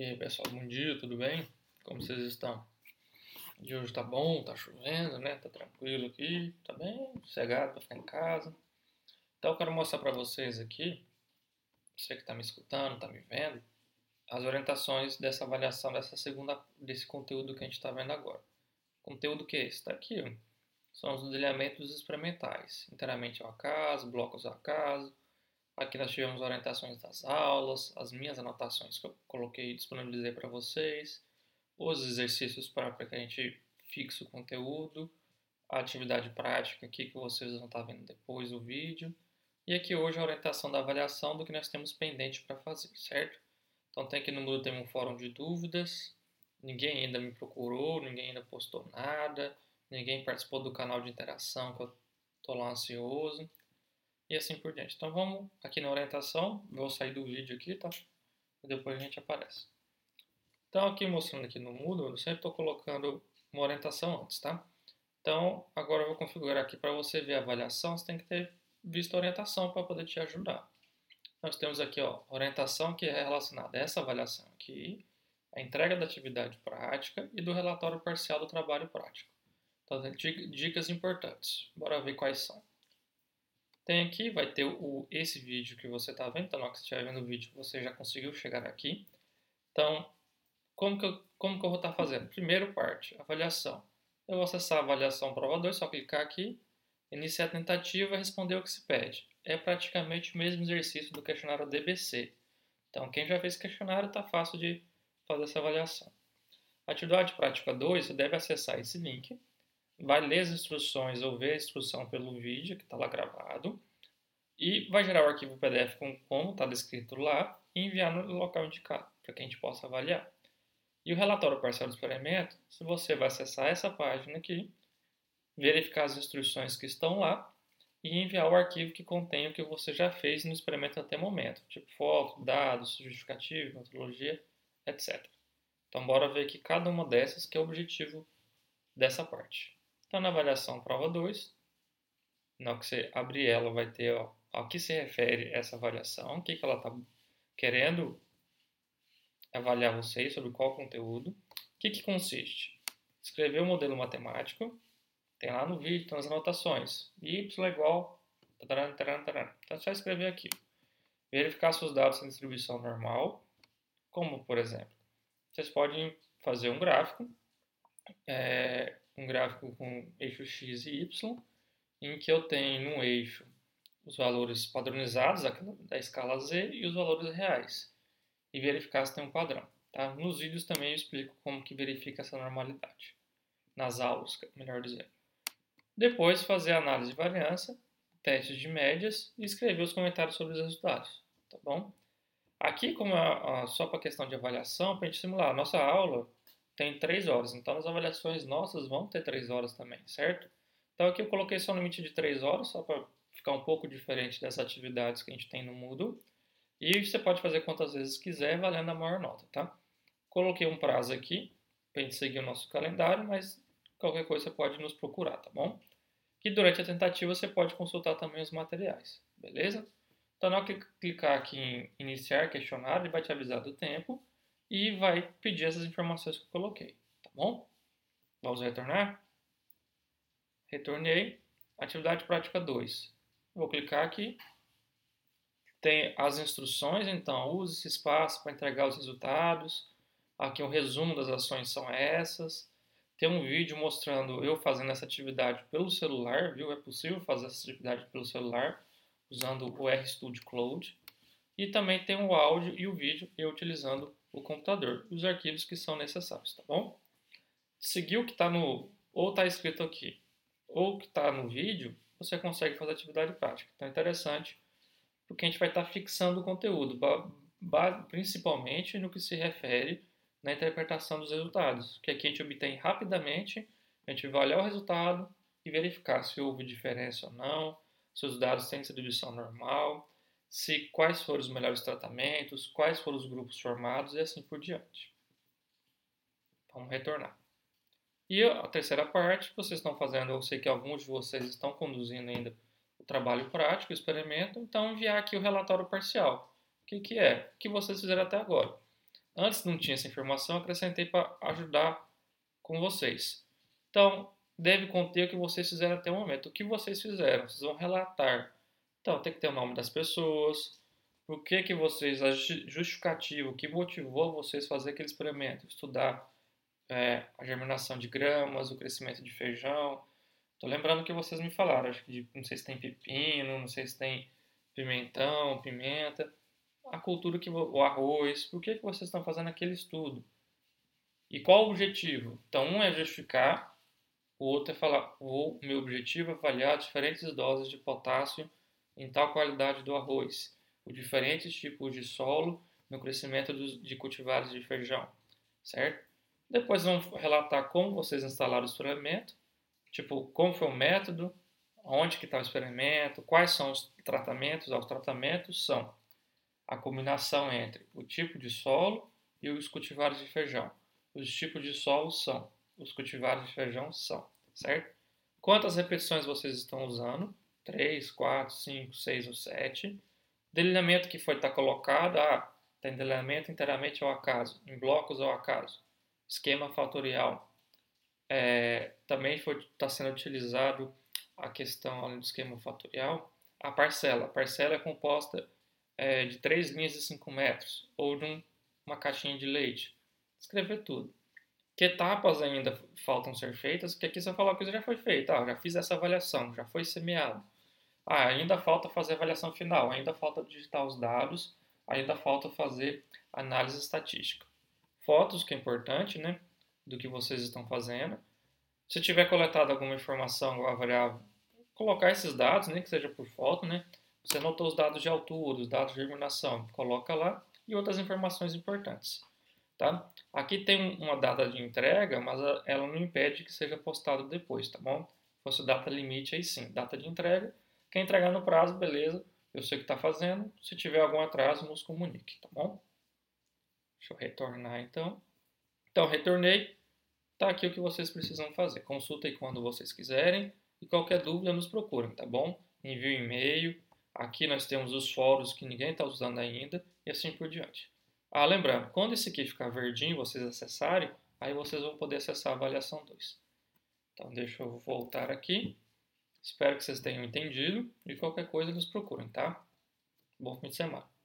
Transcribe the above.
E aí pessoal, bom dia, tudo bem? Como vocês estão? Dia hoje tá bom, tá chovendo, né? Tá tranquilo aqui, tá bem sossegado pra ficar em casa. Então eu quero mostrar para vocês aqui, você que tá me escutando, tá me vendo, as orientações dessa avaliação dessa segunda, desse conteúdo que a gente está vendo agora. Conteúdo que é esse? Está aqui, ó. São os detalhamentos experimentais, inteiramente ao acaso, blocos ao acaso, Aqui nós tivemos orientações das aulas, as minhas anotações que eu coloquei e disponibilizei para vocês, os exercícios para que a gente fixe o conteúdo, a atividade prática aqui que vocês vão estar vendo depois do vídeo. E aqui hoje a orientação da avaliação do que nós temos pendente para fazer, certo? Então tem aqui no Moodle tem um fórum de dúvidas, ninguém ainda me procurou, ninguém ainda postou nada, ninguém participou do canal de interação que eu estou lá ansioso e assim por diante. Então vamos aqui na orientação, vou sair do vídeo aqui, tá? E depois a gente aparece. Então aqui mostrando aqui no Moodle, eu sempre estou colocando uma orientação antes, tá? Então agora eu vou configurar aqui para você ver a avaliação, você tem que ter visto a orientação para poder te ajudar. Nós temos aqui ó, orientação que é relacionada a essa avaliação aqui, a entrega da atividade prática e do relatório parcial do trabalho prático. Então dicas importantes. Bora ver quais são. Tem aqui, vai ter o, esse vídeo que você está vendo, então na que você estiver vendo o vídeo, você já conseguiu chegar aqui. Então, como que eu, como que eu vou estar tá fazendo? Primeiro parte, avaliação. Eu vou acessar a avaliação prova 2, só clicar aqui, iniciar a tentativa e responder o que se pede. É praticamente o mesmo exercício do questionário DBC. Então, quem já fez questionário, está fácil de fazer essa avaliação. Atividade prática 2, você deve acessar esse link vai ler as instruções ou ver a instrução pelo vídeo que está lá gravado e vai gerar o arquivo PDF com como está descrito lá e enviar no local indicado para que a gente possa avaliar. E o relatório parcial do experimento, se você vai acessar essa página aqui, verificar as instruções que estão lá e enviar o arquivo que contém o que você já fez no experimento até o momento, tipo foto, dados, justificativo, metodologia, etc. Então, bora ver aqui cada uma dessas que é o objetivo dessa parte. Então, na avaliação prova 2, na que você abrir ela, vai ter ó, ao que se refere essa avaliação, o que, que ela está querendo avaliar vocês sobre qual conteúdo. O que, que consiste? Escrever o um modelo matemático, tem lá no vídeo, tem as anotações. y é igual, taran, taran, taran. então é só escrever aqui. Verificar se os dados têm distribuição normal, como por exemplo, vocês podem fazer um gráfico, é, um gráfico com eixo x e y, em que eu tenho no eixo os valores padronizados da escala z e os valores reais, e verificar se tem um padrão. Tá? Nos vídeos também eu explico como que verifica essa normalidade, nas aulas, melhor dizendo. Depois fazer a análise de variância, testes de médias e escrever os comentários sobre os resultados, tá bom? Aqui, como é só para questão de avaliação, para a gente simular a nossa aula, tem três horas. Então, as avaliações nossas vão ter três horas também, certo? Então, aqui eu coloquei só um limite de três horas, só para ficar um pouco diferente das atividades que a gente tem no Moodle. E você pode fazer quantas vezes quiser, valendo a maior nota, tá? Coloquei um prazo aqui, para a gente seguir o nosso calendário, mas qualquer coisa você pode nos procurar, tá bom? E durante a tentativa você pode consultar também os materiais, beleza? Então, na hora que clicar aqui em iniciar questionário, ele vai te avisar do tempo e vai pedir essas informações que eu coloquei, tá bom? Vamos retornar? Retornei. Atividade prática 2. Vou clicar aqui. Tem as instruções, então use esse espaço para entregar os resultados. Aqui um resumo das ações são essas. Tem um vídeo mostrando eu fazendo essa atividade pelo celular, viu? É possível fazer essa atividade pelo celular usando o RStudio Cloud. E também tem o áudio e o vídeo eu utilizando o computador, os arquivos que são necessários, tá bom? Seguir o que está no, ou está escrito aqui, ou que está no vídeo, você consegue fazer atividade prática. Então é interessante, porque a gente vai estar tá fixando o conteúdo, principalmente no que se refere na interpretação dos resultados, que aqui a gente obtém rapidamente, a gente vai olhar o resultado e verificar se houve diferença ou não, se os dados têm distribuição normal, se quais foram os melhores tratamentos, quais foram os grupos formados e assim por diante. Vamos retornar. E a terceira parte, vocês estão fazendo, eu sei que alguns de vocês estão conduzindo ainda o trabalho prático, o experimento, então enviar aqui o relatório parcial. O que, que é? O que vocês fizeram até agora. Antes não tinha essa informação, acrescentei para ajudar com vocês. Então, deve conter o que vocês fizeram até o momento. O que vocês fizeram? Vocês vão relatar. Então, tem que ter o nome das pessoas, por que, que vocês, a justificativa, o que motivou vocês a fazer aquele experimento, estudar é, a germinação de gramas, o crescimento de feijão. Estou lembrando que vocês me falaram, acho que não sei se tem pepino, não sei se tem pimentão, pimenta, a cultura que o arroz, por que, que vocês estão fazendo aquele estudo? E qual o objetivo? Então, um é justificar, o outro é falar, o meu objetivo é avaliar diferentes doses de potássio em tal qualidade do arroz, os diferentes tipos de solo no crescimento de cultivares de feijão, certo? Depois vamos relatar como vocês instalaram o experimento, tipo, como foi o método, onde que está o experimento, quais são os tratamentos. Os tratamentos são a combinação entre o tipo de solo e os cultivares de feijão. Os tipos de solo são, os cultivares de feijão são, certo? Quantas repetições vocês estão usando? 3, 4, 5, 6 ou 7. Delineamento que foi estar tá colocado, ah, tem delineamento inteiramente ao acaso, em blocos ao acaso esquema fatorial. É, também está sendo utilizado a questão do esquema fatorial, a parcela. A parcela é composta é, de três linhas de 5 metros ou de uma caixinha de leite. Escrever tudo. Que etapas ainda faltam ser feitas? Que aqui você falar que já foi feita. Ah, já fiz essa avaliação, já foi semeado. Ah, ainda falta fazer a avaliação final, ainda falta digitar os dados, ainda falta fazer análise estatística fotos, que é importante, né? Do que vocês estão fazendo. Se tiver coletado alguma informação variável, colocar esses dados, nem que seja por foto, né? Você anotou os dados de altura, os dados de germinação, coloca lá e outras informações importantes. Tá? Aqui tem uma data de entrega, mas ela não impede que seja postado depois, tá bom? Se fosse data limite, aí sim, data de entrega. Quem entregar no prazo, beleza, eu sei o que está fazendo. Se tiver algum atraso, nos comunique, tá bom? Deixa eu retornar então. Então, retornei. Está aqui o que vocês precisam fazer. Consultem quando vocês quiserem. E qualquer dúvida, nos procurem, tá bom? Envie um e-mail. Aqui nós temos os fóruns que ninguém está usando ainda. E assim por diante. Ah, lembrando, quando esse aqui ficar verdinho, vocês acessarem, aí vocês vão poder acessar a avaliação 2. Então, deixa eu voltar aqui. Espero que vocês tenham entendido. E qualquer coisa, nos procurem, tá? Bom fim de semana.